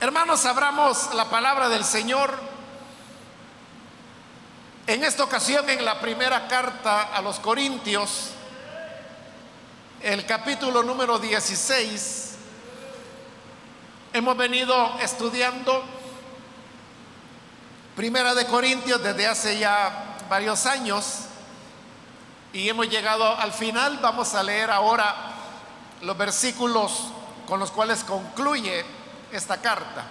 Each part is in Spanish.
Hermanos, abramos la palabra del Señor. En esta ocasión, en la primera carta a los Corintios, el capítulo número 16, hemos venido estudiando Primera de Corintios desde hace ya varios años y hemos llegado al final. Vamos a leer ahora los versículos con los cuales concluye esta carta.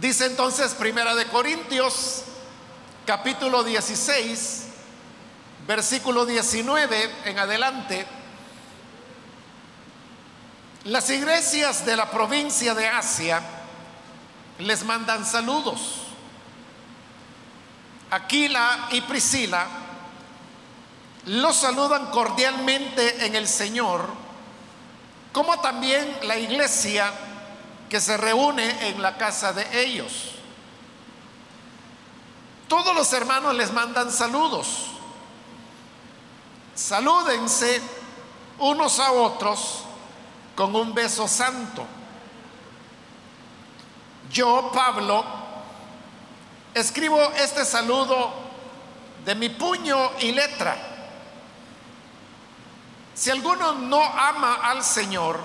Dice entonces Primera de Corintios, capítulo 16, versículo 19 en adelante. Las iglesias de la provincia de Asia les mandan saludos. Aquila y Priscila los saludan cordialmente en el Señor, como también la iglesia que se reúne en la casa de ellos. Todos los hermanos les mandan saludos. Salúdense unos a otros con un beso santo. Yo, Pablo, escribo este saludo de mi puño y letra si alguno no ama al Señor,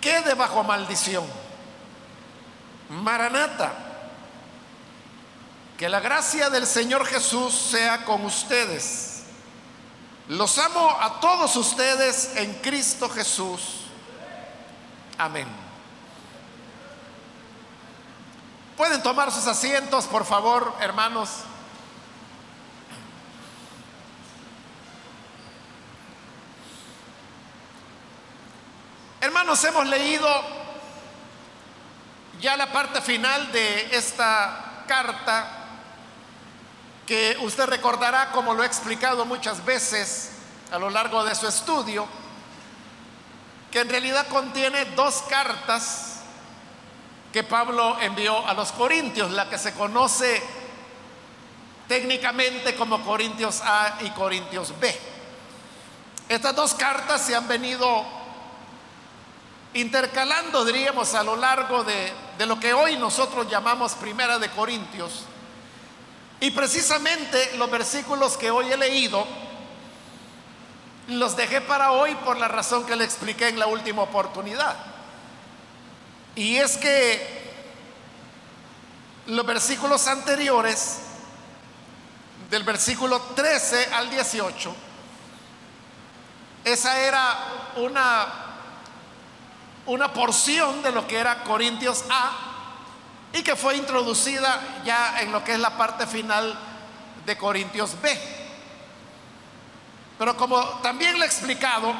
quede bajo maldición. Maranata, que la gracia del Señor Jesús sea con ustedes. Los amo a todos ustedes en Cristo Jesús. Amén. Pueden tomar sus asientos, por favor, hermanos. Hermanos, hemos leído ya la parte final de esta carta que usted recordará como lo he explicado muchas veces a lo largo de su estudio, que en realidad contiene dos cartas que Pablo envió a los Corintios, la que se conoce técnicamente como Corintios A y Corintios B. Estas dos cartas se han venido intercalando, diríamos, a lo largo de, de lo que hoy nosotros llamamos Primera de Corintios. Y precisamente los versículos que hoy he leído, los dejé para hoy por la razón que le expliqué en la última oportunidad. Y es que los versículos anteriores, del versículo 13 al 18, esa era una una porción de lo que era Corintios A y que fue introducida ya en lo que es la parte final de Corintios B. Pero como también le he explicado,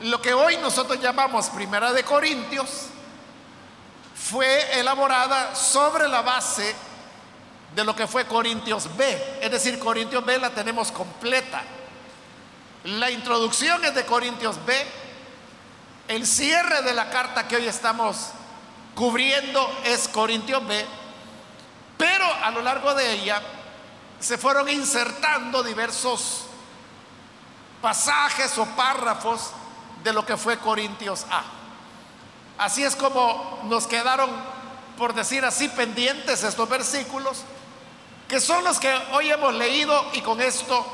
lo que hoy nosotros llamamos Primera de Corintios fue elaborada sobre la base de lo que fue Corintios B. Es decir, Corintios B la tenemos completa. La introducción es de Corintios B, el cierre de la carta que hoy estamos cubriendo es Corintios B, pero a lo largo de ella se fueron insertando diversos pasajes o párrafos de lo que fue Corintios A. Así es como nos quedaron, por decir así, pendientes estos versículos, que son los que hoy hemos leído y con esto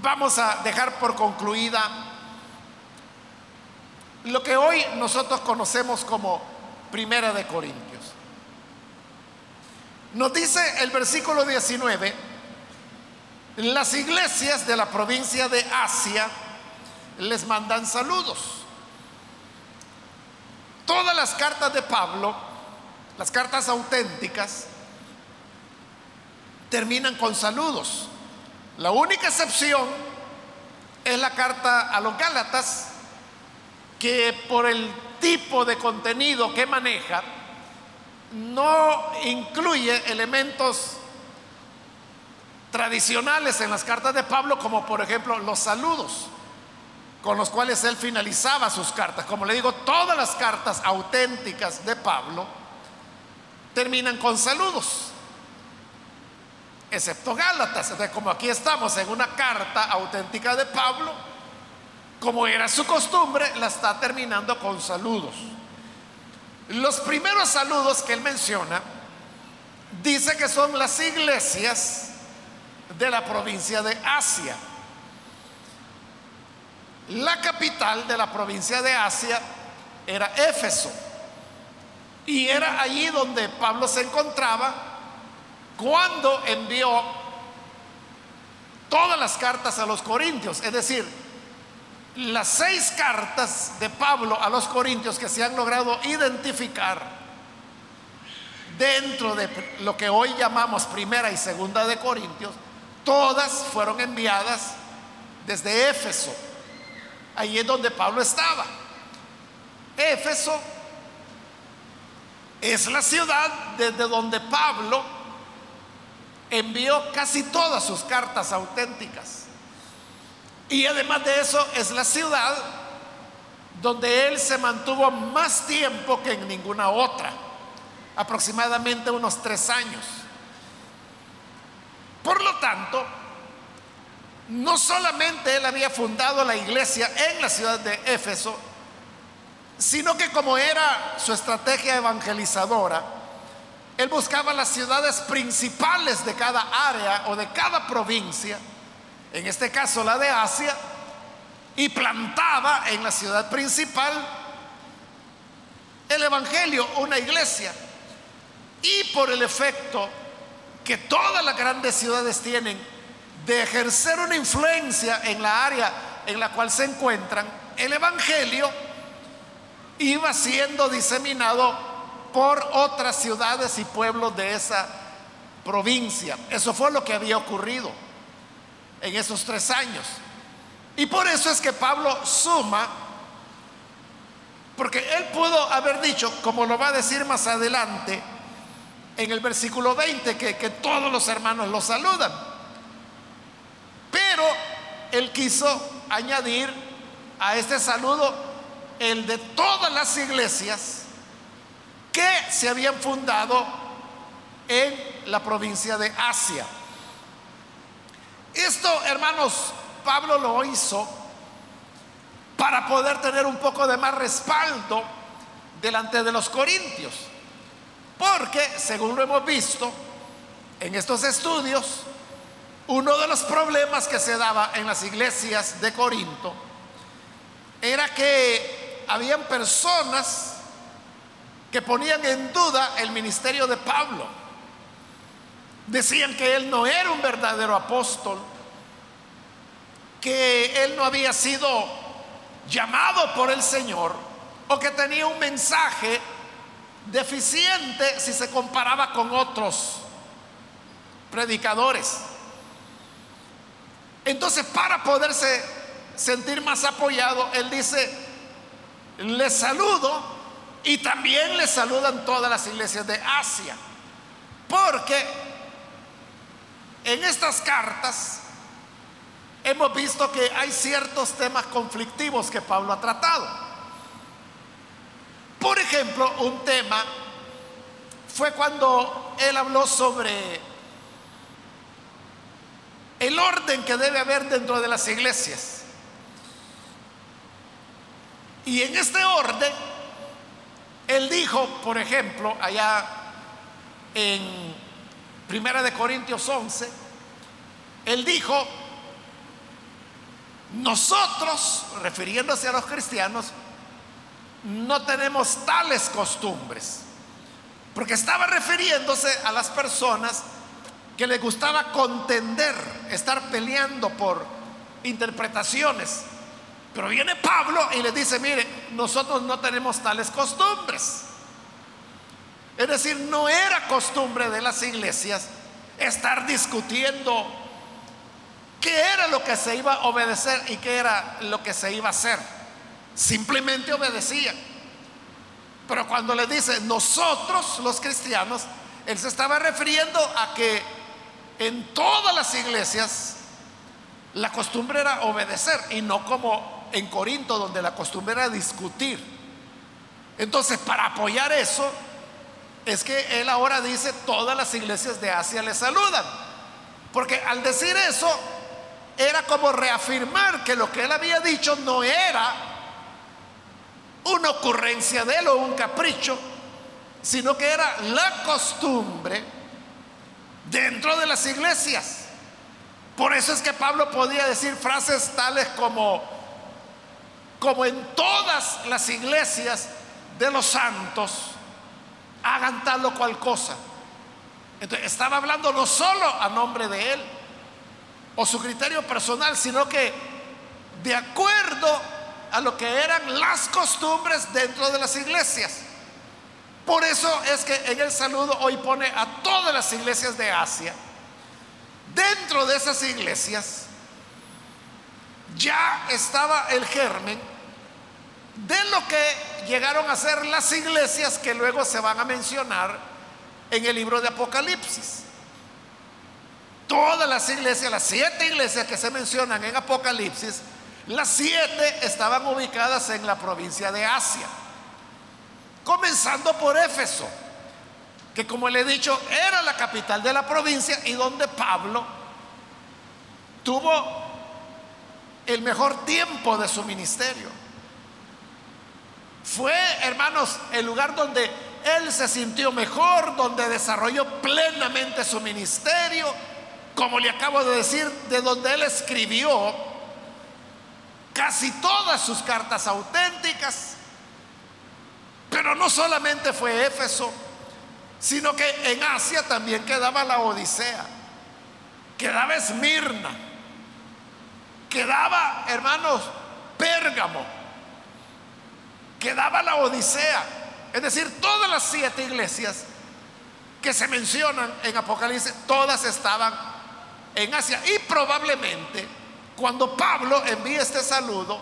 vamos a dejar por concluida lo que hoy nosotros conocemos como Primera de Corintios. Nos dice el versículo 19, las iglesias de la provincia de Asia les mandan saludos. Todas las cartas de Pablo, las cartas auténticas, terminan con saludos. La única excepción es la carta a los Gálatas, que por el tipo de contenido que maneja, no incluye elementos tradicionales en las cartas de Pablo, como por ejemplo los saludos con los cuales él finalizaba sus cartas. Como le digo, todas las cartas auténticas de Pablo terminan con saludos, excepto Gálatas. Entonces, como aquí estamos en una carta auténtica de Pablo, como era su costumbre, la está terminando con saludos. Los primeros saludos que él menciona, dice que son las iglesias de la provincia de Asia. La capital de la provincia de Asia era Éfeso. Y era allí donde Pablo se encontraba cuando envió todas las cartas a los corintios. Es decir, las seis cartas de Pablo a los corintios que se han logrado identificar dentro de lo que hoy llamamos primera y segunda de Corintios, todas fueron enviadas desde Éfeso. Ahí es donde Pablo estaba. Éfeso es la ciudad desde donde Pablo envió casi todas sus cartas auténticas. Y además de eso es la ciudad donde él se mantuvo más tiempo que en ninguna otra, aproximadamente unos tres años. Por lo tanto, no solamente él había fundado la iglesia en la ciudad de Éfeso, sino que como era su estrategia evangelizadora, él buscaba las ciudades principales de cada área o de cada provincia, en este caso la de Asia, y plantaba en la ciudad principal el Evangelio, una iglesia. Y por el efecto que todas las grandes ciudades tienen de ejercer una influencia en la área en la cual se encuentran, el Evangelio iba siendo diseminado por otras ciudades y pueblos de esa provincia. Eso fue lo que había ocurrido en esos tres años. Y por eso es que Pablo suma, porque él pudo haber dicho, como lo va a decir más adelante, en el versículo 20, que, que todos los hermanos lo saludan. Pero él quiso añadir a este saludo el de todas las iglesias que se habían fundado en la provincia de Asia. Esto, hermanos, Pablo lo hizo para poder tener un poco de más respaldo delante de los corintios. Porque, según lo hemos visto en estos estudios, uno de los problemas que se daba en las iglesias de Corinto era que habían personas que ponían en duda el ministerio de Pablo. Decían que él no era un verdadero apóstol, que él no había sido llamado por el Señor o que tenía un mensaje deficiente si se comparaba con otros predicadores. Entonces, para poderse sentir más apoyado, él dice, les saludo y también les saludan todas las iglesias de Asia. Porque en estas cartas hemos visto que hay ciertos temas conflictivos que Pablo ha tratado. Por ejemplo, un tema fue cuando él habló sobre el orden que debe haber dentro de las iglesias. Y en este orden, él dijo, por ejemplo, allá en Primera de Corintios 11, él dijo, nosotros, refiriéndose a los cristianos, no tenemos tales costumbres, porque estaba refiriéndose a las personas que le gustaba contender, estar peleando por interpretaciones. Pero viene Pablo y le dice, mire, nosotros no tenemos tales costumbres. Es decir, no era costumbre de las iglesias estar discutiendo qué era lo que se iba a obedecer y qué era lo que se iba a hacer. Simplemente obedecían. Pero cuando le dice nosotros los cristianos, él se estaba refiriendo a que en todas las iglesias la costumbre era obedecer y no como en Corinto donde la costumbre era discutir. Entonces, para apoyar eso, es que él ahora dice, todas las iglesias de Asia le saludan. Porque al decir eso, era como reafirmar que lo que él había dicho no era una ocurrencia de él o un capricho, sino que era la costumbre dentro de las iglesias. Por eso es que Pablo podía decir frases tales como, como en todas las iglesias de los santos, hagan tal o cual cosa. Entonces, estaba hablando no solo a nombre de él o su criterio personal, sino que de acuerdo a lo que eran las costumbres dentro de las iglesias. Por eso es que en el saludo hoy pone a todas las iglesias de Asia. Dentro de esas iglesias ya estaba el germen de lo que llegaron a ser las iglesias que luego se van a mencionar en el libro de Apocalipsis. Todas las iglesias, las siete iglesias que se mencionan en Apocalipsis, las siete estaban ubicadas en la provincia de Asia. Comenzando por Éfeso, que como le he dicho, era la capital de la provincia y donde Pablo tuvo el mejor tiempo de su ministerio. Fue, hermanos, el lugar donde él se sintió mejor, donde desarrolló plenamente su ministerio, como le acabo de decir, de donde él escribió casi todas sus cartas auténticas. Pero no solamente fue Éfeso, sino que en Asia también quedaba la Odisea, quedaba Esmirna, quedaba, hermanos, Pérgamo, quedaba la Odisea, es decir, todas las siete iglesias que se mencionan en Apocalipsis, todas estaban en Asia y probablemente cuando Pablo envía este saludo,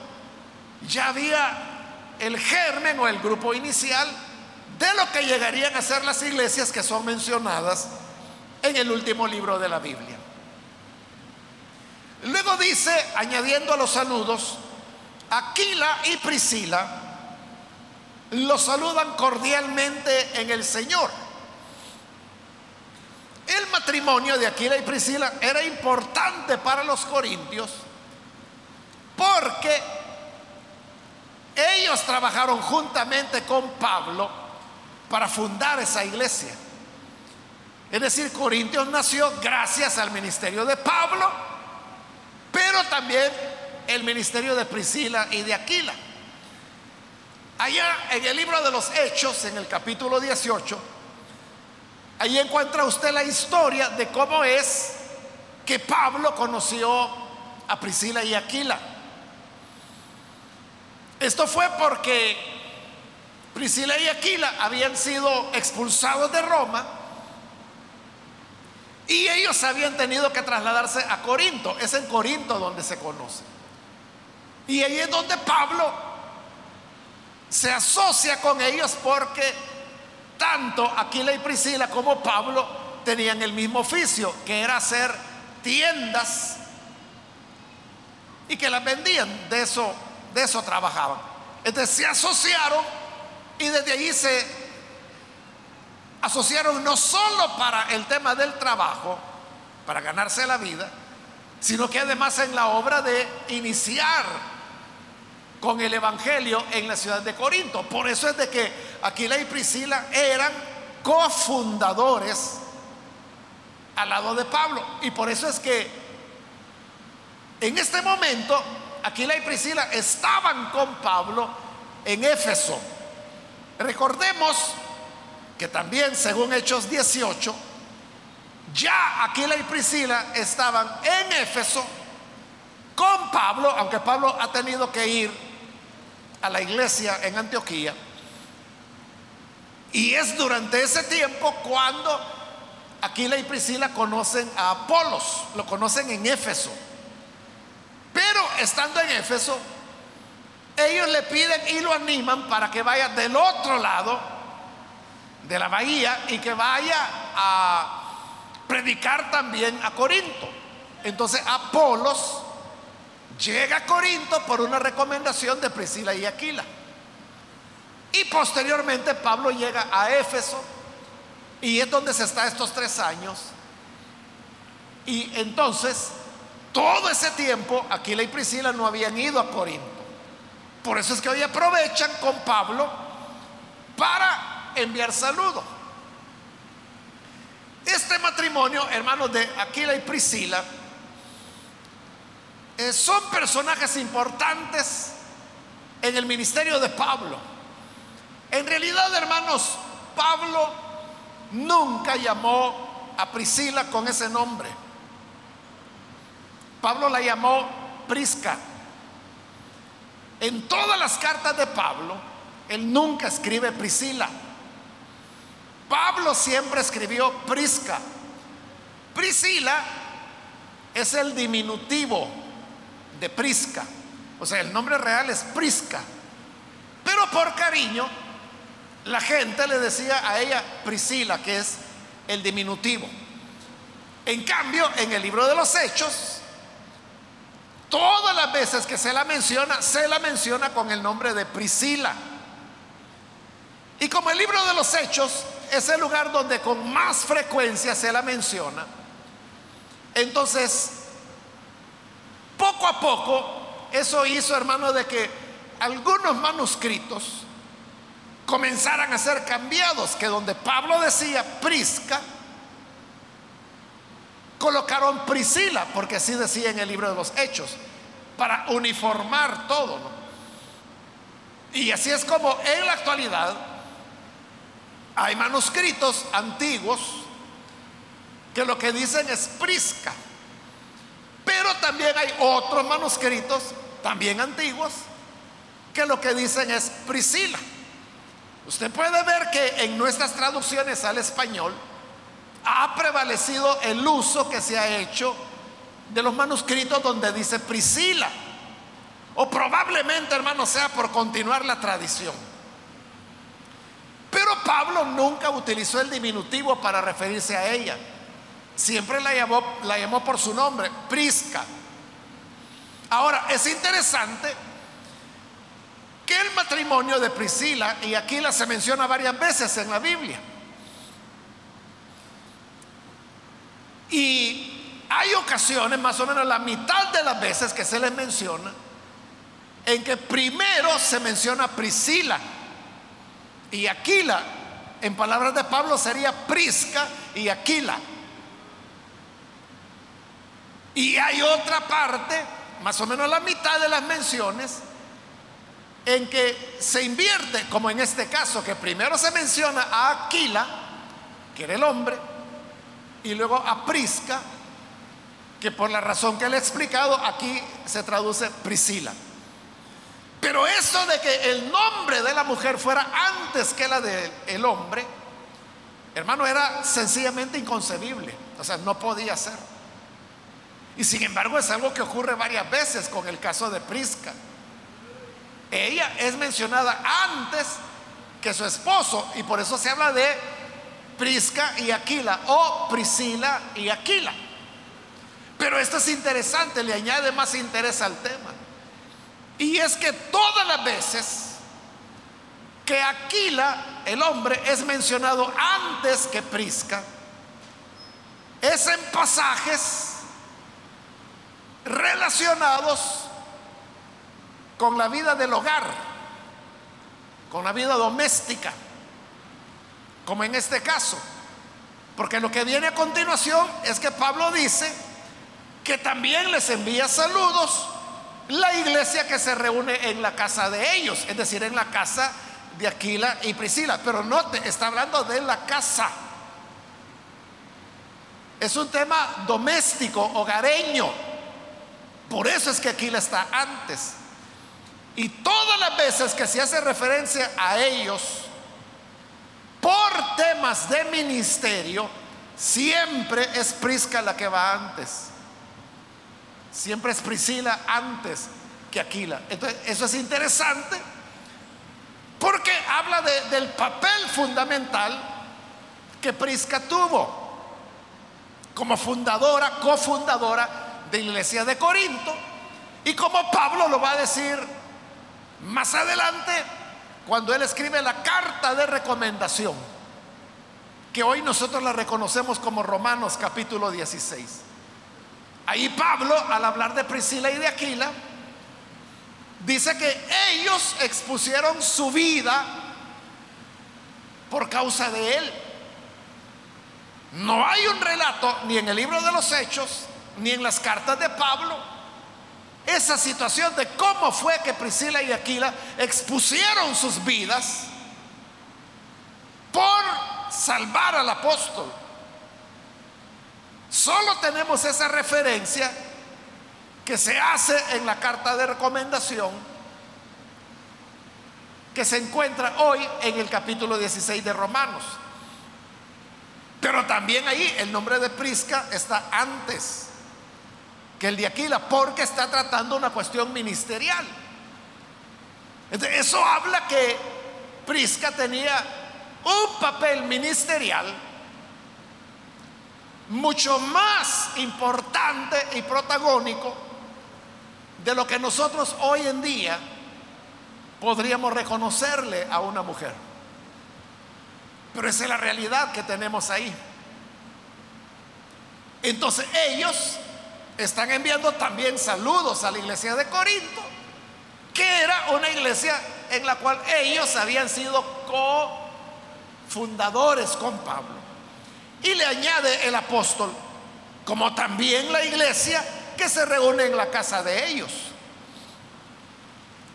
ya había el germen o el grupo inicial de lo que llegarían a ser las iglesias que son mencionadas en el último libro de la Biblia. Luego dice, añadiendo a los saludos, Aquila y Priscila los saludan cordialmente en el Señor. El matrimonio de Aquila y Priscila era importante para los corintios porque ellos trabajaron juntamente con Pablo para fundar esa iglesia. Es decir, Corintios nació gracias al ministerio de Pablo, pero también el ministerio de Priscila y de Aquila. Allá en el libro de los Hechos, en el capítulo 18, ahí encuentra usted la historia de cómo es que Pablo conoció a Priscila y Aquila. Esto fue porque Priscila y Aquila habían sido expulsados de Roma y ellos habían tenido que trasladarse a Corinto. Es en Corinto donde se conoce. Y ahí es donde Pablo se asocia con ellos porque tanto Aquila y Priscila como Pablo tenían el mismo oficio, que era hacer tiendas y que las vendían. De eso de eso trabajaban. Entonces se asociaron y desde allí se asociaron no solo para el tema del trabajo, para ganarse la vida, sino que además en la obra de iniciar con el Evangelio en la ciudad de Corinto. Por eso es de que Aquila y Priscila eran cofundadores al lado de Pablo. Y por eso es que en este momento Aquila y Priscila estaban con Pablo en Éfeso. Recordemos que también, según Hechos 18, ya Aquila y Priscila estaban en Éfeso con Pablo, aunque Pablo ha tenido que ir a la iglesia en Antioquía. Y es durante ese tiempo cuando Aquila y Priscila conocen a Apolos, lo conocen en Éfeso. Pero estando en Éfeso, ellos le piden y lo animan para que vaya del otro lado de la bahía y que vaya a predicar también a Corinto. Entonces Apolos llega a Corinto por una recomendación de Priscila y Aquila. Y posteriormente Pablo llega a Éfeso y es donde se está estos tres años. Y entonces todo ese tiempo Aquila y Priscila no habían ido a Corinto. Por eso es que hoy aprovechan con Pablo para enviar saludos. Este matrimonio, hermanos de Aquila y Priscila, eh, son personajes importantes en el ministerio de Pablo. En realidad, hermanos, Pablo nunca llamó a Priscila con ese nombre. Pablo la llamó Prisca. En todas las cartas de Pablo, él nunca escribe Priscila. Pablo siempre escribió Prisca. Priscila es el diminutivo de Prisca. O sea, el nombre real es Prisca. Pero por cariño, la gente le decía a ella Priscila, que es el diminutivo. En cambio, en el libro de los Hechos, todas las veces que se la menciona, se la menciona con el nombre de Priscila. Y como el libro de los Hechos es el lugar donde con más frecuencia se la menciona, entonces, poco a poco, eso hizo, hermano, de que algunos manuscritos comenzaran a ser cambiados, que donde Pablo decía Prisca, colocaron Priscila, porque así decía en el libro de los Hechos, para uniformar todo. Y así es como en la actualidad hay manuscritos antiguos que lo que dicen es Prisca, pero también hay otros manuscritos, también antiguos, que lo que dicen es Priscila. Usted puede ver que en nuestras traducciones al español ha prevalecido el uso que se ha hecho de los manuscritos donde dice Priscila. O probablemente, hermano, sea por continuar la tradición. Pero Pablo nunca utilizó el diminutivo para referirse a ella. Siempre la llamó, la llamó por su nombre, Prisca. Ahora, es interesante que el matrimonio de Priscila y Aquila se menciona varias veces en la Biblia. Y hay ocasiones, más o menos la mitad de las veces que se les menciona, en que primero se menciona Priscila y Aquila. En palabras de Pablo sería Prisca y Aquila. Y hay otra parte, más o menos la mitad de las menciones, en que se invierte, como en este caso, que primero se menciona a Aquila, que era el hombre, y luego a Prisca, que por la razón que le he explicado, aquí se traduce Priscila. Pero eso de que el nombre de la mujer fuera antes que la del hombre, hermano, era sencillamente inconcebible. O sea, no podía ser. Y sin embargo es algo que ocurre varias veces con el caso de Prisca. Ella es mencionada antes que su esposo y por eso se habla de Prisca y Aquila o Priscila y Aquila. Pero esto es interesante, le añade más interés al tema. Y es que todas las veces que Aquila, el hombre, es mencionado antes que Prisca, es en pasajes relacionados con la vida del hogar, con la vida doméstica, como en este caso. Porque lo que viene a continuación es que Pablo dice que también les envía saludos la iglesia que se reúne en la casa de ellos, es decir, en la casa de Aquila y Priscila. Pero note, está hablando de la casa. Es un tema doméstico, hogareño. Por eso es que Aquila está antes. Y todas las veces que se hace referencia a ellos por temas de ministerio, siempre es Prisca la que va antes. Siempre es Priscila antes que Aquila. Entonces, eso es interesante porque habla del papel fundamental que Prisca tuvo como fundadora, cofundadora de iglesia de Corinto. Y como Pablo lo va a decir más adelante, cuando él escribe la carta de recomendación, que hoy nosotros la reconocemos como Romanos capítulo 16. Ahí Pablo, al hablar de Priscila y de Aquila, dice que ellos expusieron su vida por causa de él. No hay un relato ni en el libro de los hechos, ni en las cartas de Pablo, esa situación de cómo fue que Priscila y Aquila expusieron sus vidas por salvar al apóstol. Solo tenemos esa referencia que se hace en la carta de recomendación que se encuentra hoy en el capítulo 16 de Romanos. Pero también ahí el nombre de Prisca está antes que el de Aquila, porque está tratando una cuestión ministerial. eso habla que Prisca tenía un papel ministerial mucho más importante y protagónico de lo que nosotros hoy en día podríamos reconocerle a una mujer. Pero esa es la realidad que tenemos ahí. Entonces ellos están enviando también saludos a la iglesia de Corinto, que era una iglesia en la cual ellos habían sido cofundadores con Pablo. Y le añade el apóstol, como también la iglesia que se reúne en la casa de ellos.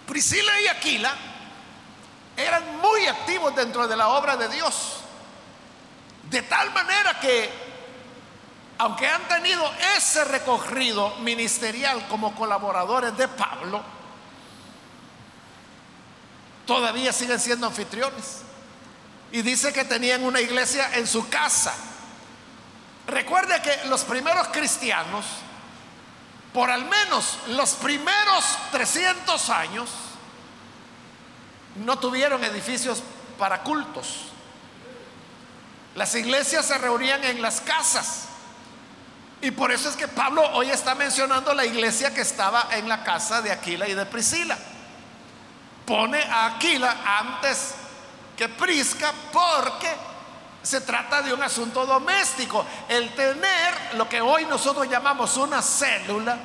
Priscila y Aquila eran muy activos dentro de la obra de Dios. De tal manera que, aunque han tenido ese recorrido ministerial como colaboradores de Pablo, todavía siguen siendo anfitriones. Y dice que tenían una iglesia en su casa. Recuerde que los primeros cristianos, por al menos los primeros 300 años, no tuvieron edificios para cultos. Las iglesias se reunían en las casas. Y por eso es que Pablo hoy está mencionando la iglesia que estaba en la casa de Aquila y de Priscila. Pone a Aquila antes que Prisca porque se trata de un asunto doméstico. El tener lo que hoy nosotros llamamos una célula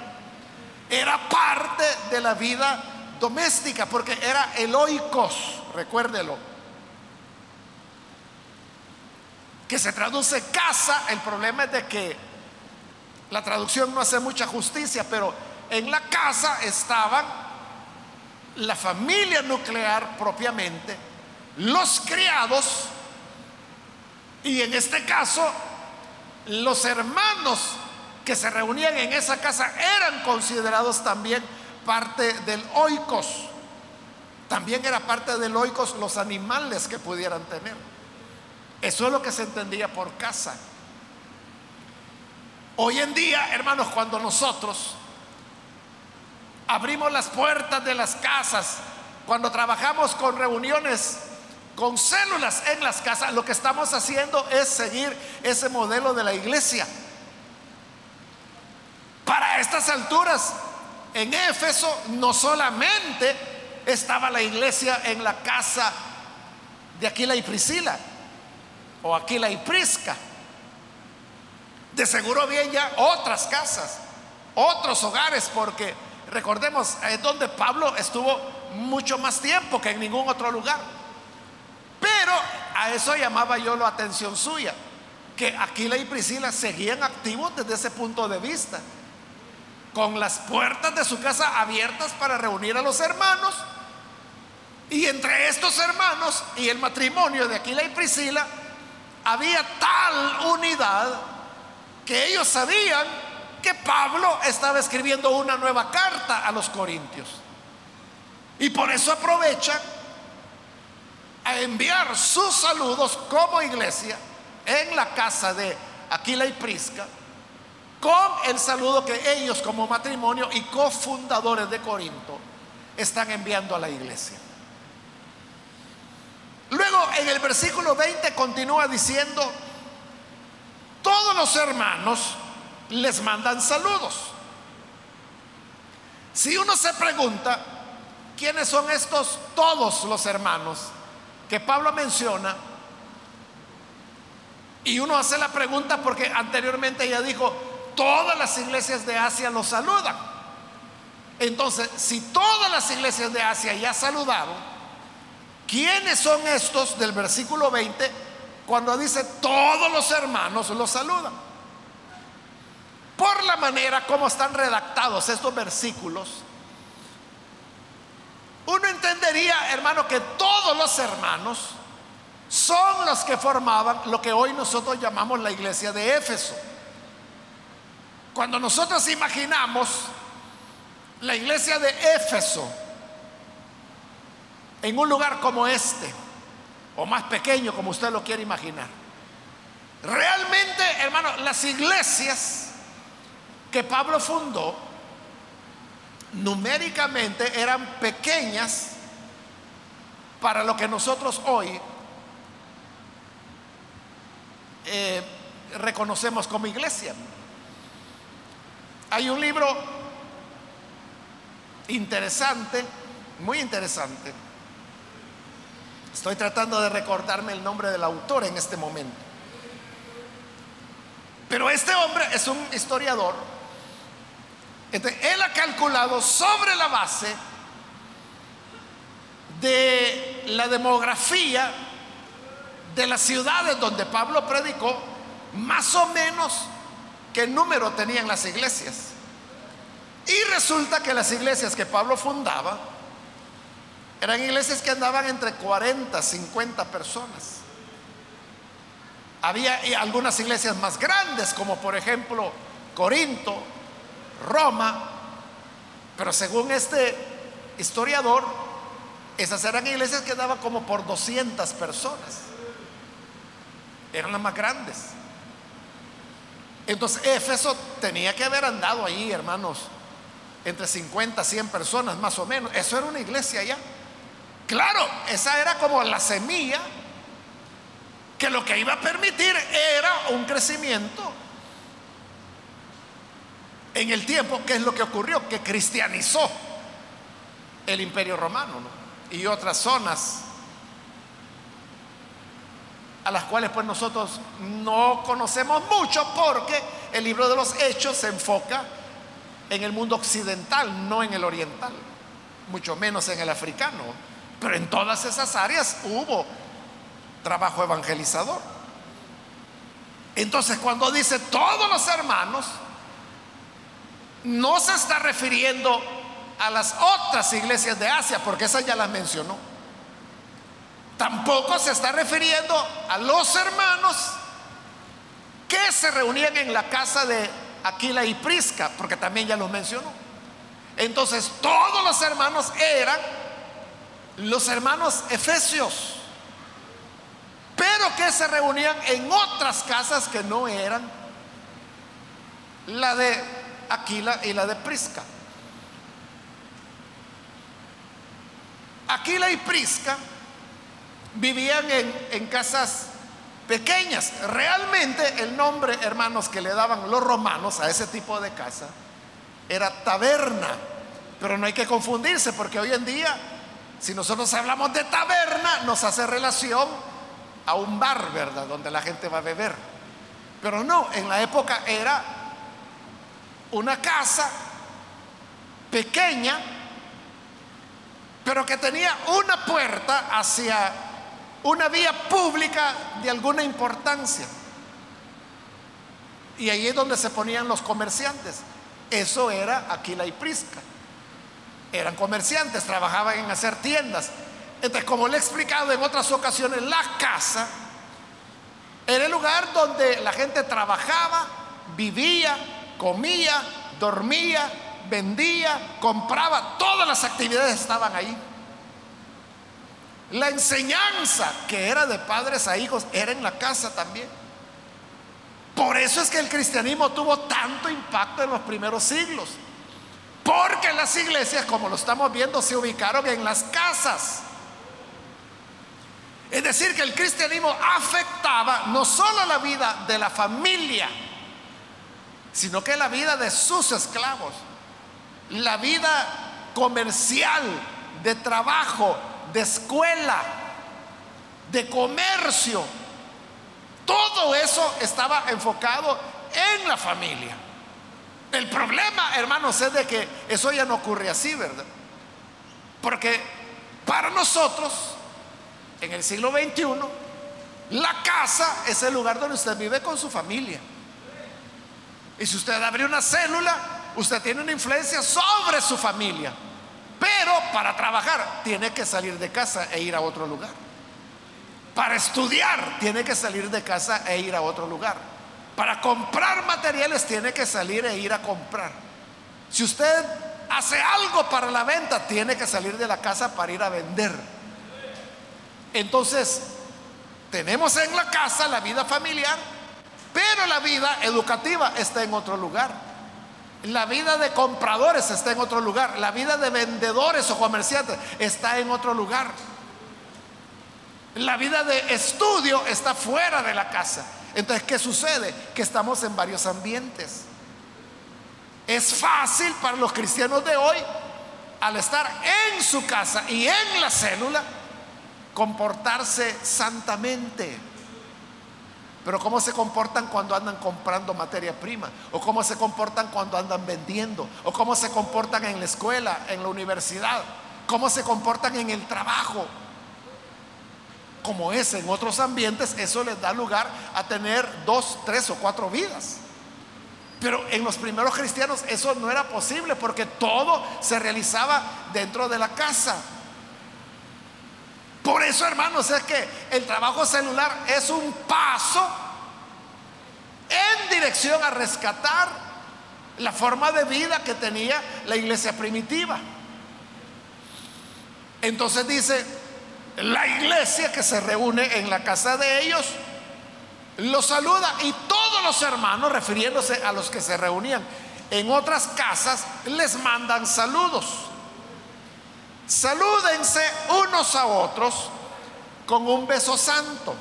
era parte de la vida doméstica porque era el recuérdelo. Que se traduce casa, el problema es de que la traducción no hace mucha justicia, pero en la casa estaban la familia nuclear propiamente, los criados, y en este caso, los hermanos que se reunían en esa casa eran considerados también parte del oikos. También era parte del oikos los animales que pudieran tener. Eso es lo que se entendía por casa. Hoy en día, hermanos, cuando nosotros abrimos las puertas de las casas, cuando trabajamos con reuniones con células en las casas, lo que estamos haciendo es seguir ese modelo de la iglesia. Para estas alturas, en Éfeso no solamente estaba la iglesia en la casa de Aquila y Priscila, o Aquila y Prisca. De seguro había ya otras casas, otros hogares, porque recordemos, es donde Pablo estuvo mucho más tiempo que en ningún otro lugar. Pero a eso llamaba yo la atención suya, que Aquila y Priscila seguían activos desde ese punto de vista, con las puertas de su casa abiertas para reunir a los hermanos. Y entre estos hermanos y el matrimonio de Aquila y Priscila había tal unidad que ellos sabían que Pablo estaba escribiendo una nueva carta a los corintios. Y por eso aprovechan a enviar sus saludos como iglesia en la casa de Aquila y Prisca, con el saludo que ellos como matrimonio y cofundadores de Corinto están enviando a la iglesia. Luego en el versículo 20 continúa diciendo, todos los hermanos les mandan saludos. Si uno se pregunta, ¿quiénes son estos todos los hermanos? que Pablo menciona, y uno hace la pregunta porque anteriormente ya dijo, todas las iglesias de Asia lo saludan. Entonces, si todas las iglesias de Asia ya saludaron, ¿quiénes son estos del versículo 20 cuando dice todos los hermanos lo saludan? Por la manera como están redactados estos versículos, uno entendería, hermano, que todos los hermanos son los que formaban lo que hoy nosotros llamamos la iglesia de Éfeso. Cuando nosotros imaginamos la iglesia de Éfeso en un lugar como este, o más pequeño como usted lo quiere imaginar, realmente, hermano, las iglesias que Pablo fundó, numéricamente eran pequeñas para lo que nosotros hoy eh, reconocemos como iglesia. Hay un libro interesante, muy interesante. Estoy tratando de recordarme el nombre del autor en este momento. Pero este hombre es un historiador. él ha calculado sobre la base de la demografía de las ciudades donde Pablo predicó, más o menos qué número tenían las iglesias. Y resulta que las iglesias que Pablo fundaba eran iglesias que andaban entre 40, 50 personas. Había algunas iglesias más grandes, como por ejemplo Corinto, Roma, pero según este historiador, esas eran iglesias que daban como por 200 personas. Eran las más grandes. Entonces Éfeso tenía que haber andado ahí, hermanos, entre 50, 100 personas más o menos. Eso era una iglesia ya. Claro, esa era como la semilla que lo que iba a permitir era un crecimiento en el tiempo, que es lo que ocurrió, que cristianizó el imperio romano y otras zonas a las cuales pues nosotros no conocemos mucho porque el libro de los hechos se enfoca en el mundo occidental, no en el oriental, mucho menos en el africano. Pero en todas esas áreas hubo trabajo evangelizador. Entonces cuando dice todos los hermanos, no se está refiriendo a las otras iglesias de Asia, porque esas ya las mencionó. Tampoco se está refiriendo a los hermanos que se reunían en la casa de Aquila y Prisca, porque también ya los mencionó. Entonces todos los hermanos eran los hermanos efesios, pero que se reunían en otras casas que no eran la de Aquila y la de Prisca. Aquila y Prisca vivían en, casas pequeñas. Realmente el nombre, hermanos, que le daban los romanos a ese tipo de casa era taberna. Pero no hay que confundirse porque hoy en día, si nosotros hablamos de taberna, nos hace relación a un bar, ¿verdad? Donde la gente va a beber. Pero no, en la época era una casa pequeña, pero que tenía una puerta hacia una vía pública de alguna importancia. Y ahí es donde se ponían los comerciantes. Eso era Aquila y Prisca. Eran comerciantes, trabajaban en hacer tiendas. Entonces, como le he explicado en otras ocasiones, la casa era el lugar donde la gente trabajaba, vivía, comía, dormía, vendía, compraba, todas las actividades estaban ahí. La enseñanza que era de padres a hijos era en la casa también. Por eso es que el cristianismo tuvo tanto impacto en los primeros siglos. Porque las iglesias, como lo estamos viendo, se ubicaron en las casas. Es decir, que el cristianismo afectaba no solo la vida de la familia, sino que la vida de sus esclavos, la vida comercial, de trabajo, de escuela, de comercio. Todo eso estaba enfocado en la familia. El problema, hermanos, es de que eso ya no ocurre así, ¿verdad? Porque para nosotros, en el siglo XXI, la casa es el lugar donde usted vive con su familia. Y si usted abre una célula, usted tiene una influencia sobre su familia. Pero para trabajar tiene que salir de casa e ir a otro lugar. Para estudiar tiene que salir de casa e ir a otro lugar. Para comprar materiales tiene que salir e ir a comprar. Si usted hace algo para la venta, tiene que salir de la casa para ir a vender. Entonces, tenemos en la casa la vida familiar, pero la vida educativa está en otro lugar. La vida de compradores está en otro lugar. La vida de vendedores o comerciantes está en otro lugar. La vida de estudio está fuera de la casa. Entonces, ¿qué sucede? Que estamos en varios ambientes. Es fácil para los cristianos de hoy, al estar en su casa y en la célula, comportarse santamente. Pero ¿cómo se comportan cuando andan comprando materia prima? ¿O cómo se comportan cuando andan vendiendo? ¿O cómo se comportan en la escuela, en la universidad? ¿Cómo se comportan en el trabajo? Como es en otros ambientes, eso les da lugar a tener dos, tres o cuatro vidas. Pero en los primeros cristianos eso no era posible porque todo se realizaba dentro de la casa. Por eso, hermanos, es que el trabajo celular es un paso en dirección a rescatar la forma de vida que tenía la iglesia primitiva. Entonces dice, la iglesia que se reúne en la casa de ellos los saluda y todos los hermanos, refiriéndose a los que se reunían en otras casas, les mandan saludos. Salúdense unos a otros con un beso santo.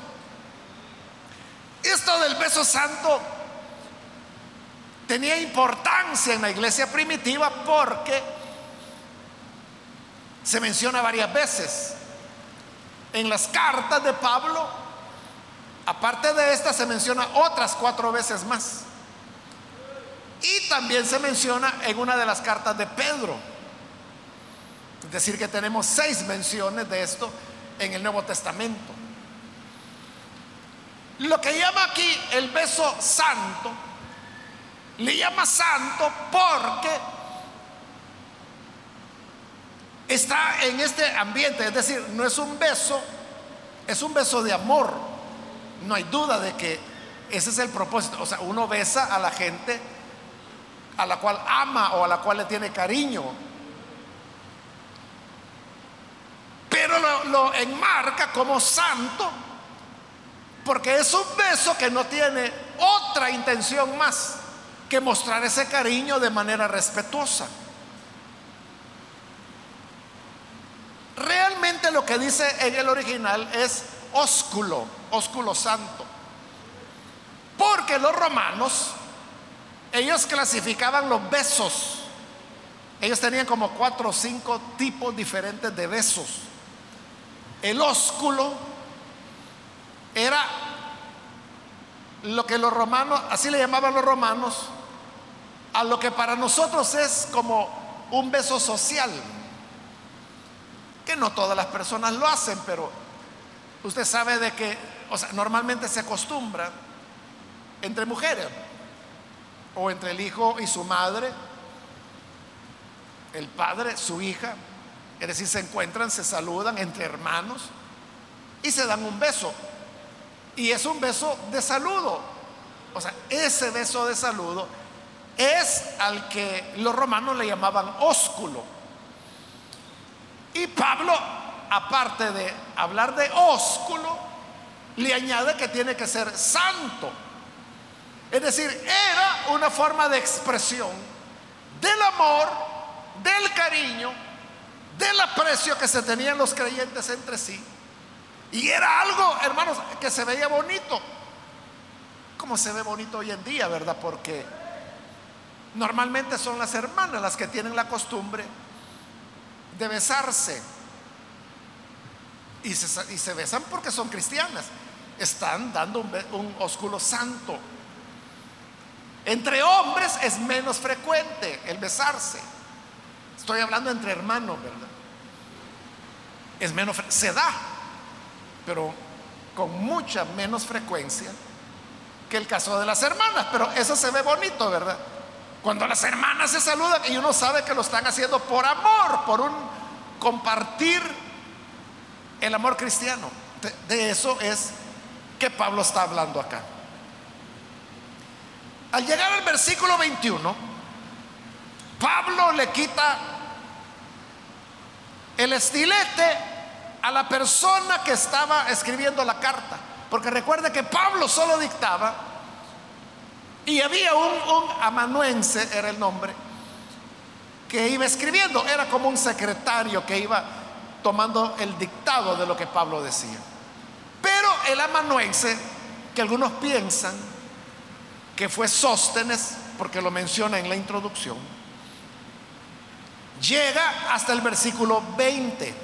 Esto del beso santo tenía importancia en la iglesia primitiva porque se menciona varias veces. En las cartas de Pablo, aparte de esta, se menciona otras cuatro veces más. Y también se menciona en una de las cartas de Pedro. Es decir, que tenemos seis menciones de esto en el Nuevo Testamento. Lo que llama aquí el beso santo, le llama santo porque está en este ambiente, es decir, no es un beso, es un beso de amor. No hay duda de que ese es el propósito. O sea, uno besa a la gente a la cual ama o a la cual le tiene cariño. Pero lo, lo enmarca como santo porque es un beso que no tiene otra intención más que mostrar ese cariño de manera respetuosa. Realmente lo que dice en el original es ósculo, ósculo santo. Porque los romanos, ellos clasificaban los besos. Ellos tenían como cuatro o cinco tipos diferentes de besos. El ósculo era lo que los romanos, así le llamaban los romanos, a lo que para nosotros es como un beso social que no todas las personas lo hacen, pero usted sabe de que, o sea, normalmente se acostumbra entre mujeres o entre el hijo y su madre, el padre, su hija, es decir, se encuentran, se saludan entre hermanos y se dan un beso. Y es un beso de saludo. O sea, ese beso de saludo es al que los romanos le llamaban ósculo. Y Pablo, aparte de hablar de ósculo, le añade que tiene que ser santo. Es decir, era una forma de expresión del amor, del cariño, del aprecio que se tenían los creyentes entre sí. Y era algo, hermanos, que se veía bonito. Como se ve bonito hoy en día, ¿verdad? Porque normalmente son las hermanas las que tienen la costumbre de besarse. Y se, besan porque son cristianas. Están dando un, un ósculo santo. Entre hombres es menos frecuente el besarse. Estoy hablando entre hermanos, ¿verdad? Es menos, se da, pero con mucha menos frecuencia que el caso de las hermanas. Pero eso se ve bonito, ¿verdad? Cuando las hermanas se saludan y uno sabe que lo están haciendo por amor, por un compartir el amor cristiano. De, eso es que Pablo está hablando acá. Al llegar al versículo 21, Pablo le quita el estilete a la persona que estaba escribiendo la carta. Porque recuerde que Pablo solo dictaba y había un, amanuense, era el nombre, que iba escribiendo. Era como un secretario que iba tomando el dictado de lo que Pablo decía. Pero el amanuense, que algunos piensan que fue Sóstenes, porque lo menciona en la introducción, llega hasta el versículo 20.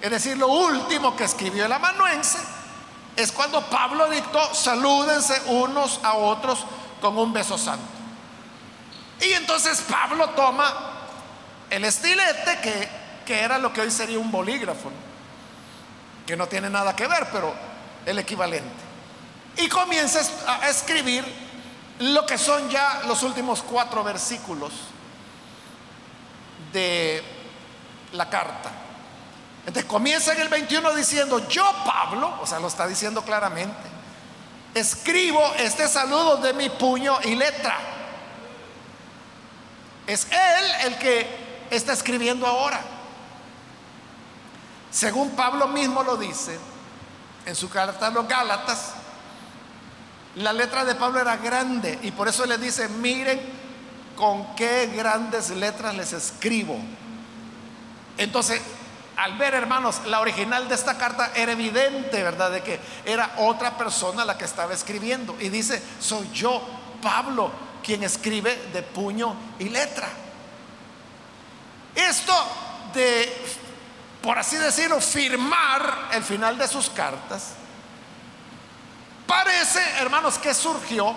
Es decir, lo último que escribió el amanuense es cuando Pablo dictó, salúdense unos a otros con un beso santo. Y entonces Pablo toma el estilete, que, que era lo que hoy sería un bolígrafo, que no tiene nada que ver, pero el equivalente. Y comienza a escribir lo que son ya los últimos cuatro versículos de la carta. Entonces comienza en el 21 diciendo, yo Pablo, o sea, lo está diciendo claramente, escribo este saludo de mi puño y letra. Es él el que está escribiendo ahora. Según Pablo mismo lo dice en su carta a los Gálatas, la letra de Pablo era grande y por eso le dice, miren con qué grandes letras les escribo. Entonces, al ver, hermanos, la original de esta carta era evidente, ¿verdad? De que era otra persona la que estaba escribiendo. Y dice, soy yo, Pablo, quien escribe de puño y letra. Esto de, por así decirlo, firmar el final de sus cartas, parece, hermanos, que surgió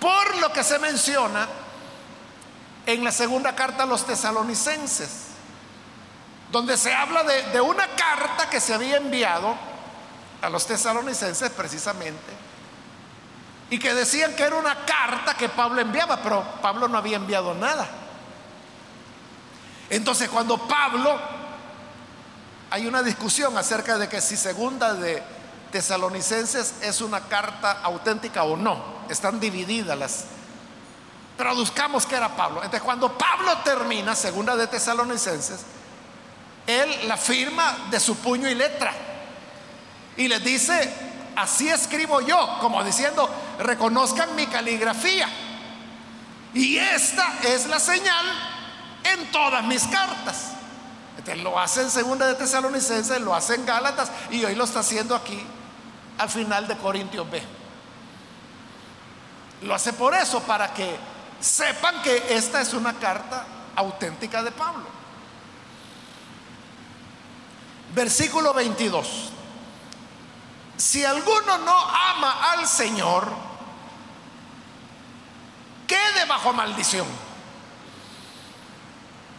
por lo que se menciona en la segunda carta a los tesalonicenses donde se habla de, una carta que se había enviado a los tesalonicenses precisamente, y que decían que era una carta que Pablo enviaba, pero Pablo no había enviado nada. Entonces cuando Pablo, hay una discusión acerca de que si segunda de tesalonicenses es una carta auténtica o no, están divididas las... Traduzcamos que era Pablo. Entonces cuando Pablo termina segunda de tesalonicenses, él la firma de su puño y letra. Y les dice, así escribo yo, como diciendo, reconozcan mi caligrafía. Y esta es la señal en todas mis cartas. Entonces, lo hace en segunda de Tesalonicenses, lo hace en Gálatas y hoy lo está haciendo aquí al final de Corintios B. Lo hace por eso, para que sepan que esta es una carta auténtica de Pablo. Versículo 22. Si alguno no ama al Señor, quede bajo maldición.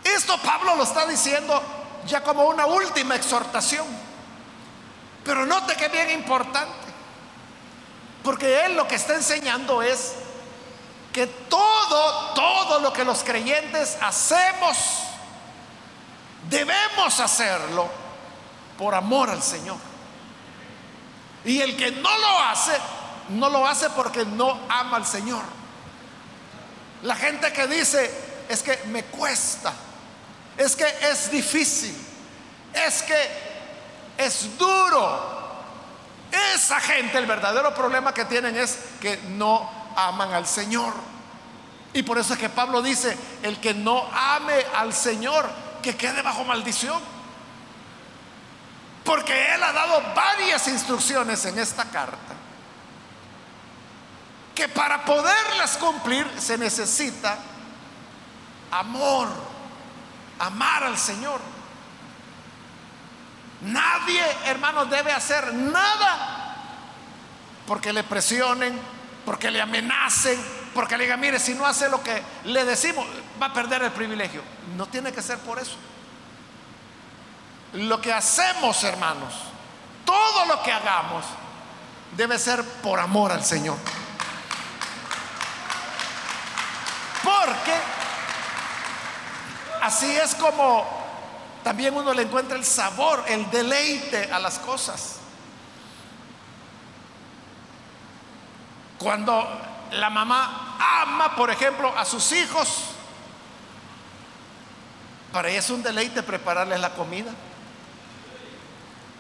Esto Pablo lo está diciendo ya como una última exhortación. Pero note que bien importante. Porque él lo que está enseñando es que todo, todo lo que los creyentes hacemos, debemos hacerlo por amor al Señor. Y el que no lo hace, no lo hace porque no ama al Señor. La gente que dice, es que me cuesta, es que es difícil, es que es duro. Esa gente, el verdadero problema que tienen es que no aman al Señor. Y por eso es que Pablo dice, el que no ame al Señor, que quede bajo maldición. Porque Él ha dado varias instrucciones en esta carta. Que para poderlas cumplir se necesita amor, amar al Señor. Nadie, hermanos, debe hacer nada porque le presionen, porque le amenacen, porque le diga, mire, si no hace lo que le decimos, va a perder el privilegio. No tiene que ser por eso. Lo que hacemos, hermanos, todo lo que hagamos, debe ser por amor al Señor. Porque así es como también uno le encuentra el sabor, el deleite a las cosas. Cuando la mamá ama, por ejemplo, a sus hijos, para ella es un deleite prepararles la comida.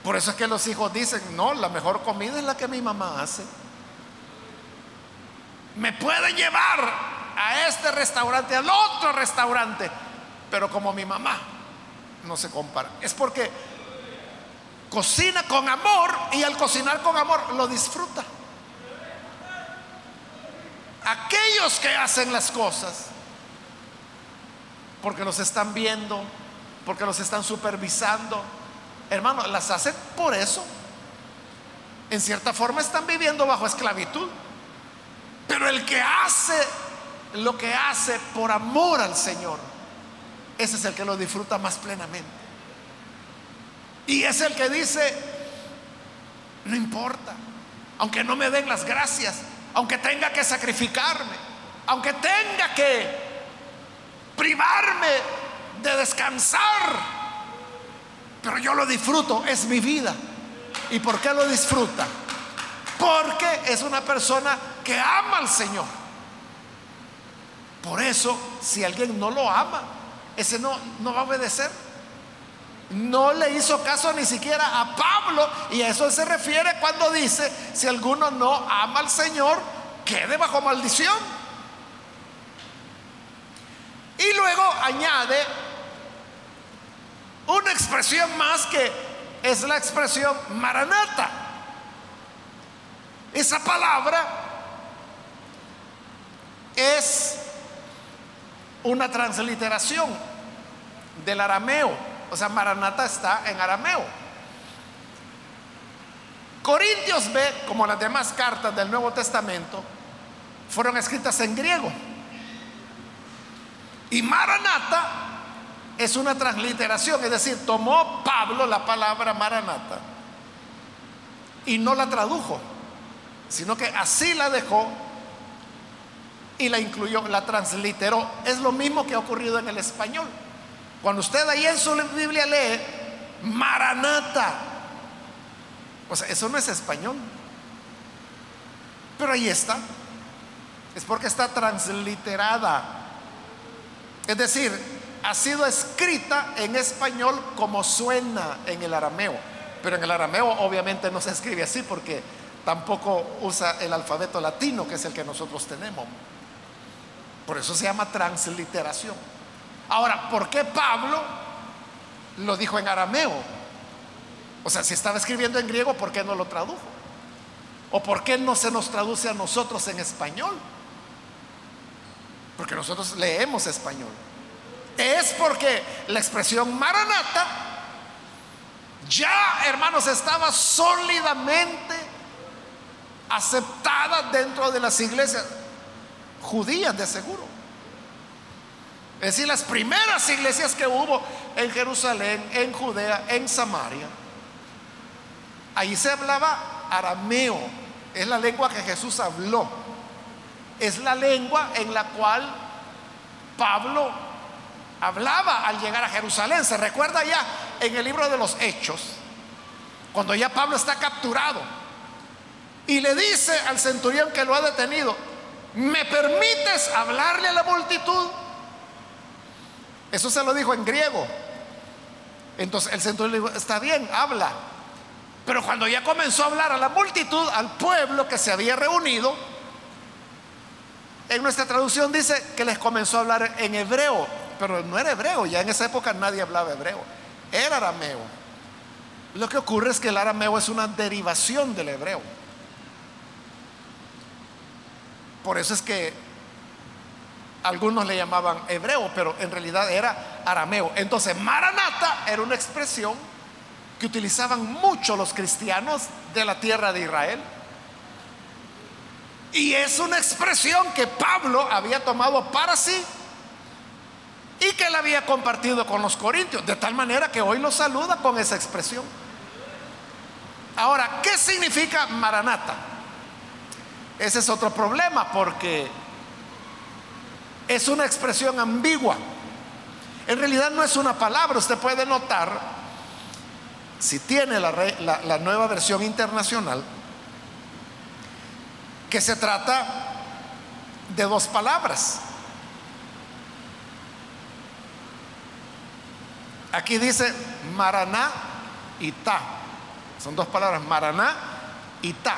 Por eso es que los hijos dicen, no, la mejor comida es la que mi mamá hace. Me puede llevar a este restaurante, al otro restaurante, pero como mi mamá no se compara. Es porque cocina con amor y al cocinar con amor lo disfruta. Aquellos que hacen las cosas porque los están viendo, porque los están supervisando, hermano, las hacen por eso. En cierta forma están viviendo bajo esclavitud. Pero el que hace lo que hace por amor al Señor, ese es el que lo disfruta más plenamente. Y es el que dice, no importa, aunque no me den las gracias, aunque tenga que sacrificarme, aunque tenga que privarme de descansar, pero yo lo disfruto, es mi vida. ¿Y por qué lo disfruta? Porque es una persona que ama al Señor. Por eso, si alguien no lo ama, ese no, no va a obedecer. No le hizo caso ni siquiera a Pablo. Y a eso se refiere cuando dice, si alguno no ama al Señor, quede bajo maldición. Y luego añade una expresión más que es la expresión maranata. Esa palabra es una transliteración del arameo. O sea, maranata está en arameo. Corintios B, como las demás cartas del Nuevo Testamento, fueron escritas en griego. Y maranata es una transliteración, es decir, tomó Pablo la palabra maranata y no la tradujo, sino que así la dejó y la incluyó, la transliteró. Es lo mismo que ha ocurrido en el español. Cuando usted ahí en su Biblia lee Maranata, o sea, eso no es español, pero ahí está. Es porque está transliterada. Es decir, ha sido escrita en español como suena en el arameo. Pero en el arameo obviamente no se escribe así porque tampoco usa el alfabeto latino, que es el que nosotros tenemos. Por eso se llama transliteración. Ahora, ¿por qué Pablo lo dijo en arameo? O sea, si estaba escribiendo en griego, ¿por qué no lo tradujo? ¿O por qué no se nos traduce a nosotros en español? Porque nosotros leemos español es porque la expresión maranata ya, hermanos, estaba sólidamente aceptada dentro de las iglesias judías de seguro. Es decir, las primeras iglesias que hubo en Jerusalén, en Judea, en Samaria, ahí se hablaba arameo, es la lengua que Jesús habló, es la lengua en la cual Pablo hablaba al llegar a Jerusalén. Se recuerda ya en el libro de los Hechos, cuando ya Pablo está capturado y le dice al centurión que lo ha detenido, ¿me permites hablarle a la multitud? Eso se lo dijo en griego. Entonces el centurión le dijo, está bien, habla. Pero cuando ya comenzó a hablar a la multitud, al pueblo que se había reunido, en nuestra traducción dice que les comenzó a hablar en hebreo, pero no era hebreo, ya en esa época nadie hablaba hebreo, era arameo. Lo que ocurre es que el arameo es una derivación del hebreo. Por eso es que algunos le llamaban hebreo, pero en realidad era arameo. Entonces, maranata era una expresión que utilizaban mucho los cristianos de la tierra de Israel. Y es una expresión que Pablo había tomado para sí y que él había compartido con los corintios, de tal manera que hoy lo saluda con esa expresión. Ahora, ¿qué significa maranata? Ese es otro problema porque es una expresión ambigua. En realidad no es una palabra, usted puede notar, si tiene la, la nueva versión internacional, que se trata de dos palabras. Aquí dice Maraná y Ta. Son dos palabras, Maraná y Ta.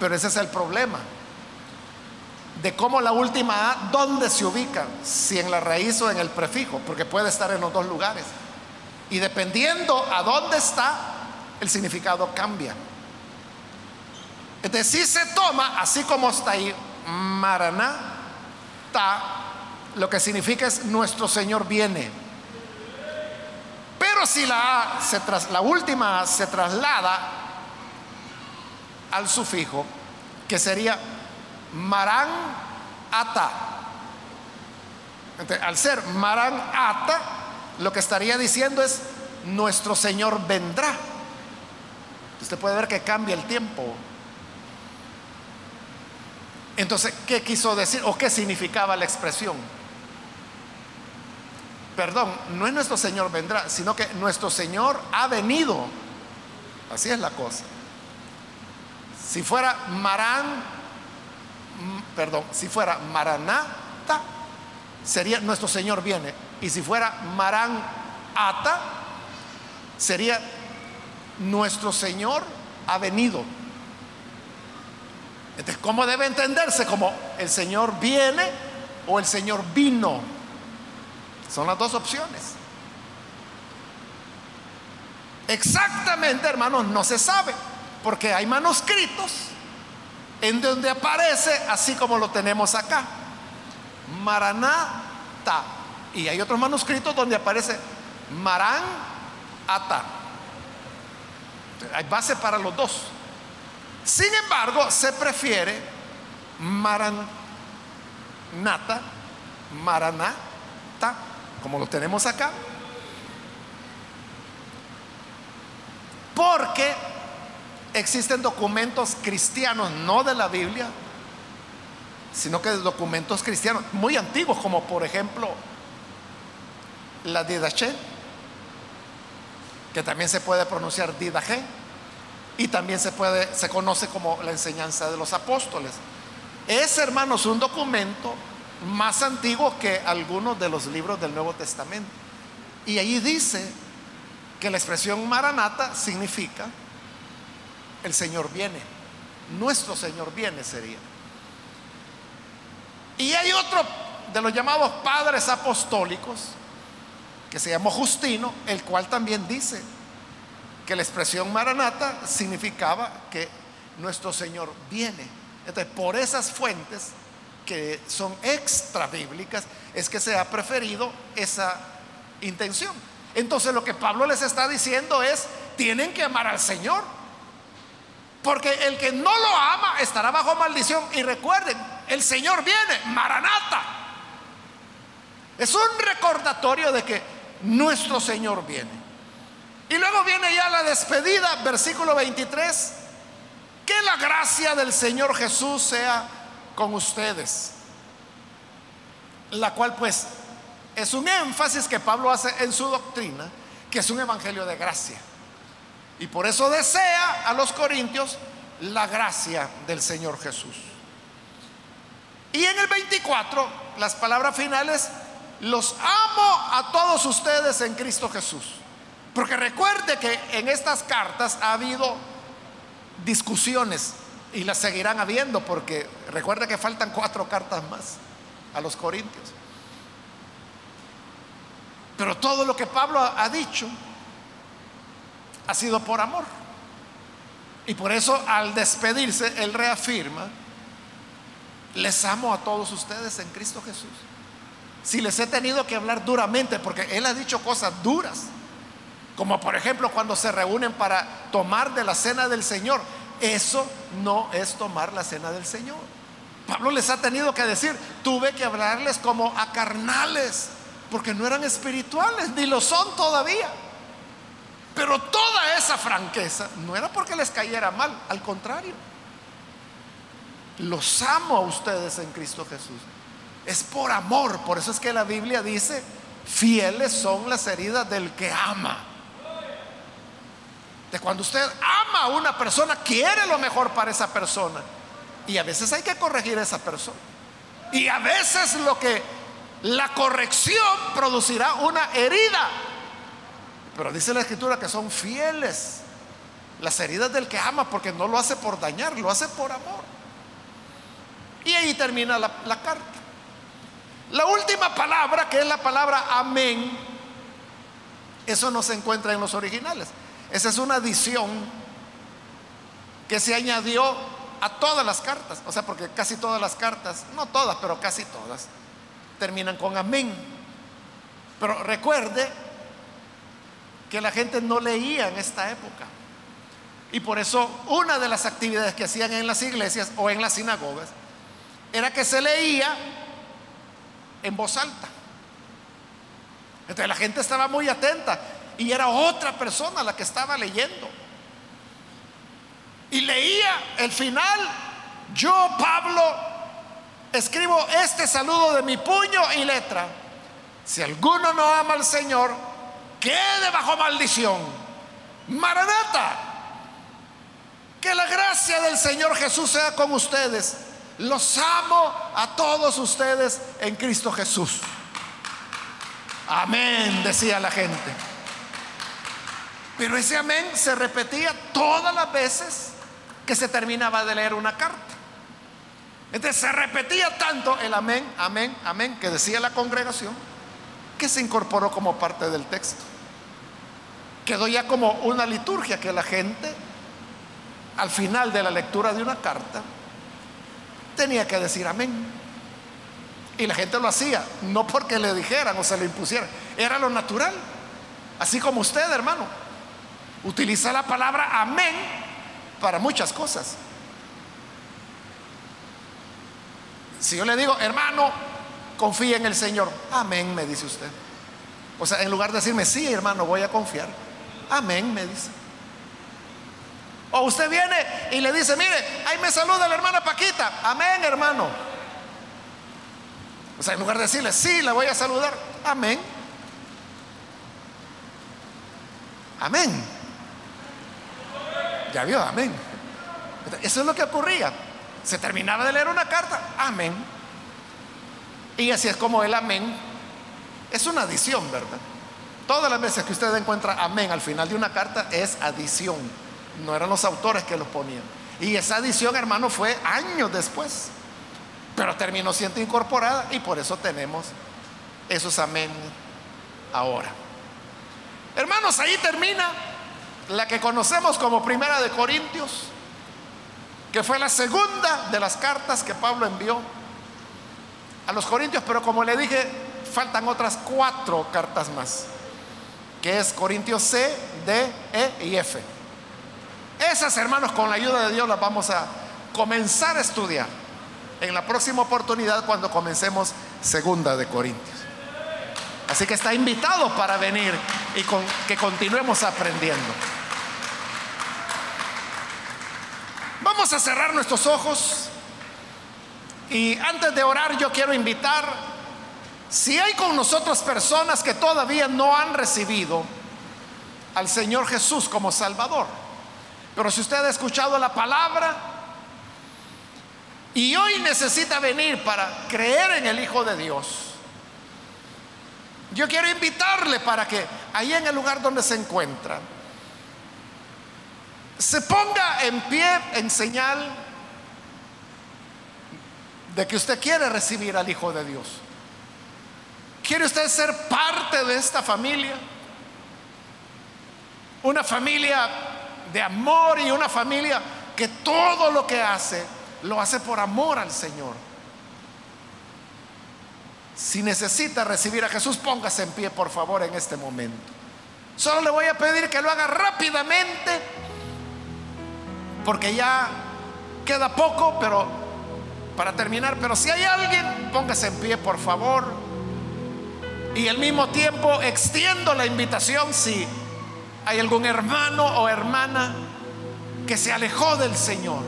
Pero ese es el problema. De cómo la última A, ¿dónde se ubica? Si en la raíz o en el prefijo, porque puede estar en los dos lugares. Y dependiendo a dónde está, el significado cambia. Entonces, si se toma, así como está ahí, Maraná, Ta, lo que significa es nuestro Señor viene. Pero si la, se la última se traslada al sufijo, que sería marán ata. al ser marán ata, lo que estaría diciendo es nuestro Señor vendrá. Usted puede ver que cambia el tiempo. Entonces, ¿qué quiso decir o qué significaba la expresión? Perdón, no es nuestro Señor vendrá, sino que nuestro Señor ha venido. Así es la cosa. Si fuera Marán, perdón, si fuera Maranata, sería nuestro Señor viene. Y si fuera Marán Ata, sería nuestro Señor ha venido. Entonces, ¿cómo debe entenderse? Como el Señor viene o el Señor vino. Son las dos opciones. Exactamente, hermanos, no se sabe, porque hay manuscritos en donde aparece así como lo tenemos acá. Maranata. Y hay otros manuscritos donde aparece Marán Ata. Hay base para los dos. Sin embargo, se prefiere Maranata, Maranata como lo tenemos acá, porque existen documentos cristianos, no de la Biblia, sino que de documentos cristianos muy antiguos, como por ejemplo la Didache, que también se puede pronunciar Didaje, y también se puede, se conoce como la enseñanza de los apóstoles. Es, hermanos, un documento más antiguo que algunos de los libros del Nuevo Testamento. Y allí dice que la expresión maranata significa el Señor viene, nuestro Señor viene sería. Y hay otro de los llamados padres apostólicos, que se llamó Justino, el cual también dice que la expresión maranata significaba que nuestro Señor viene. Entonces, por esas fuentes que son extra bíblicas, es que se ha preferido esa intención. Entonces lo que Pablo les está diciendo es, tienen que amar al Señor. Porque el que no lo ama estará bajo maldición. Y recuerden, el Señor viene, Maranata. Es un recordatorio de que nuestro Señor viene. Y luego viene ya la despedida, versículo 23. Que la gracia del Señor Jesús sea con ustedes. La cual pues es un énfasis que Pablo hace en su doctrina, que es un evangelio de gracia. Y por eso desea a los corintios la gracia del Señor Jesús. Y en el 24, las palabras finales, los amo a todos ustedes en Cristo Jesús. Porque recuerde que en estas cartas ha habido discusiones y las seguirán habiendo porque recuerda que faltan cuatro cartas más a los corintios. Pero todo lo que Pablo ha dicho ha sido por amor. Y por eso al despedirse, él reafirma, les amo a todos ustedes en Cristo Jesús. Si les he tenido que hablar duramente, porque él ha dicho cosas duras, como por ejemplo cuando se reúnen para tomar de la cena del Señor, eso no es tomar la cena del Señor. Pablo les ha tenido que decir, tuve que hablarles como a carnales, porque no eran espirituales, ni lo son todavía. Pero toda esa franqueza no era porque les cayera mal, al contrario. Los amo a ustedes en Cristo Jesús. Es por amor, por eso es que la Biblia dice, fieles son las heridas del que ama. De cuando usted ama a una persona, quiere lo mejor para esa persona. Y a veces hay que corregir a esa persona. Y a veces lo que la corrección producirá una herida. Pero dice la escritura que son fieles las heridas del que ama porque no lo hace por dañar, lo hace por amor. Y ahí termina la, la carta. La última palabra, que es la palabra amén, eso no se encuentra en los originales. Esa es una adición que se añadió a todas las cartas, o sea, porque casi todas las cartas, no todas, pero casi todas, terminan con amén. Pero recuerde que la gente no leía en esta época. Y por eso una de las actividades que hacían en las iglesias o en las sinagogas era que se leía en voz alta. Entonces la gente estaba muy atenta y era otra persona la que estaba leyendo. Y leía el final, yo Pablo escribo este saludo de mi puño y letra. Si alguno no ama al Señor, quede bajo maldición. Maranata, que la gracia del Señor Jesús sea con ustedes. Los amo a todos ustedes en Cristo Jesús. Amén, decía la gente. Pero ese amén se repetía todas las veces que se terminaba de leer una carta. Entonces se repetía tanto el amén, amén, amén que decía la congregación que se incorporó como parte del texto. Quedó ya como una liturgia que la gente al final de la lectura de una carta tenía que decir amén. Y la gente lo hacía, no porque le dijeran o se le impusieran, era lo natural. Así como usted, hermano, utiliza la palabra amén para muchas cosas. Si yo le digo, hermano, confía en el Señor, amén, me dice usted. O sea, en lugar de decirme, sí, hermano, voy a confiar, amén, me dice. O usted viene y le dice, mire, ahí me saluda la hermana Paquita, amén, hermano. O sea, en lugar de decirle, sí, la voy a saludar, amén. Amén. Ya vio, amén. Eso es lo que ocurría. Se terminaba de leer una carta, amén. Y así es como el amén es una adición, ¿verdad? Todas las veces que usted encuentra amén al final de una carta es adición. No eran los autores que los ponían. Y esa adición, hermano, fue años después. Pero terminó siendo incorporada y por eso tenemos esos amén ahora. Hermanos, ahí termina la que conocemos como Primera de Corintios, que fue la segunda de las cartas que Pablo envió a los Corintios, pero como le dije, faltan otras cuatro cartas más, que es Corintios C, D, E y F. Esas, hermanos, con la ayuda de Dios las vamos a comenzar a estudiar en la próxima oportunidad cuando comencemos segunda de Corintios. Así que está invitado para venir y que continuemos aprendiendo. Vamos a cerrar nuestros ojos. Y antes de orar yo quiero invitar, si hay con nosotros personas que todavía no han recibido al Señor Jesús como Salvador, pero si usted ha escuchado la palabra y hoy necesita venir para creer en el Hijo de Dios, yo quiero invitarle para que ahí en el lugar donde se encuentra, se ponga en pie en señal de que usted quiere recibir al Hijo de Dios. ¿Quiere usted ser parte de esta familia? Una familia de amor y una familia que todo lo que hace lo hace por amor al Señor. Si necesita recibir a Jesús, póngase en pie, por favor, en este momento. Solo le voy a pedir que lo haga rápidamente, porque ya queda poco, pero para terminar, pero si hay alguien, póngase en pie, por favor. Y al mismo tiempo extiendo la invitación si hay algún hermano o hermana que se alejó del Señor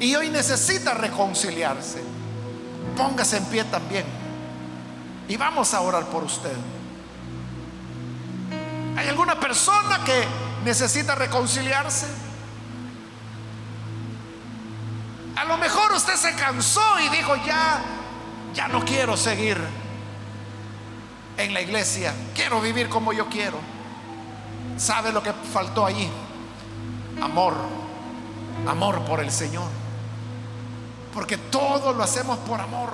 y hoy necesita reconciliarse. Póngase en pie también. Y vamos a orar por usted. ¿Hay alguna persona que necesita reconciliarse? A lo mejor usted se cansó y dijo, ya, ya no quiero seguir en la iglesia, quiero vivir como yo quiero. ¿Sabe lo que faltó allí? Amor, amor por el Señor. Porque todo lo hacemos por amor.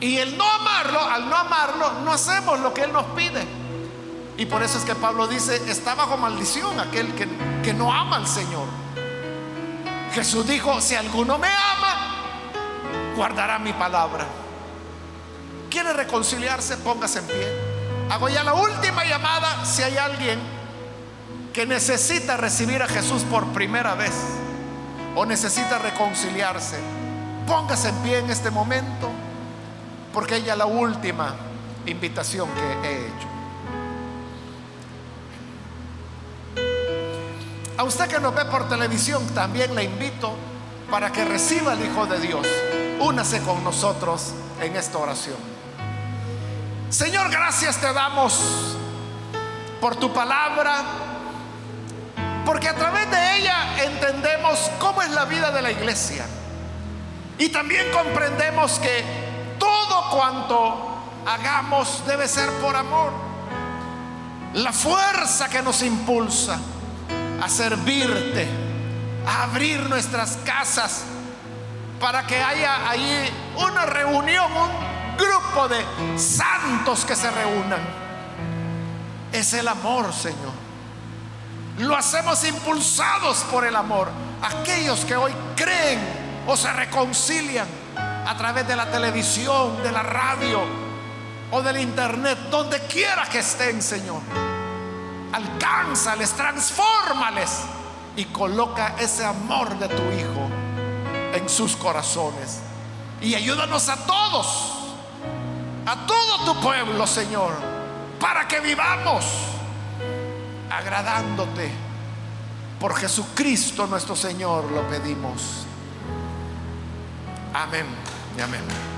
Y el no amarlo, al no amarlo, no hacemos lo que Él nos pide. Y por eso es que Pablo dice, está bajo maldición aquel que, que no ama al Señor. Jesús dijo, si alguno me ama, guardará mi palabra. ¿Quiere reconciliarse? Póngase en pie. Hago ya la última llamada si hay alguien que necesita recibir a Jesús por primera vez o necesita reconciliarse. Póngase en pie en este momento porque ella la última invitación que he hecho. A usted que nos ve por televisión también le invito para que reciba al Hijo de Dios. Únase con nosotros en esta oración. Señor, gracias te damos por tu palabra, porque a través de ella entendemos cómo es la vida de la iglesia. Y también comprendemos que todo cuanto hagamos debe ser por amor. La fuerza que nos impulsa a servirte, a abrir nuestras casas para que haya ahí una reunión, un grupo de santos que se reúnan. Es el amor, Señor. Lo hacemos impulsados por el amor. Aquellos que hoy creen o se reconcilian a través de la televisión, de la radio o del internet, donde quiera que estén, Señor alcánzales, transfórmales y coloca ese amor de tu Hijo en sus corazones. Y ayúdanos a todos, a todo tu pueblo, Señor, para que vivamos agradándote. Por Jesucristo nuestro Señor lo pedimos. Amén y amén.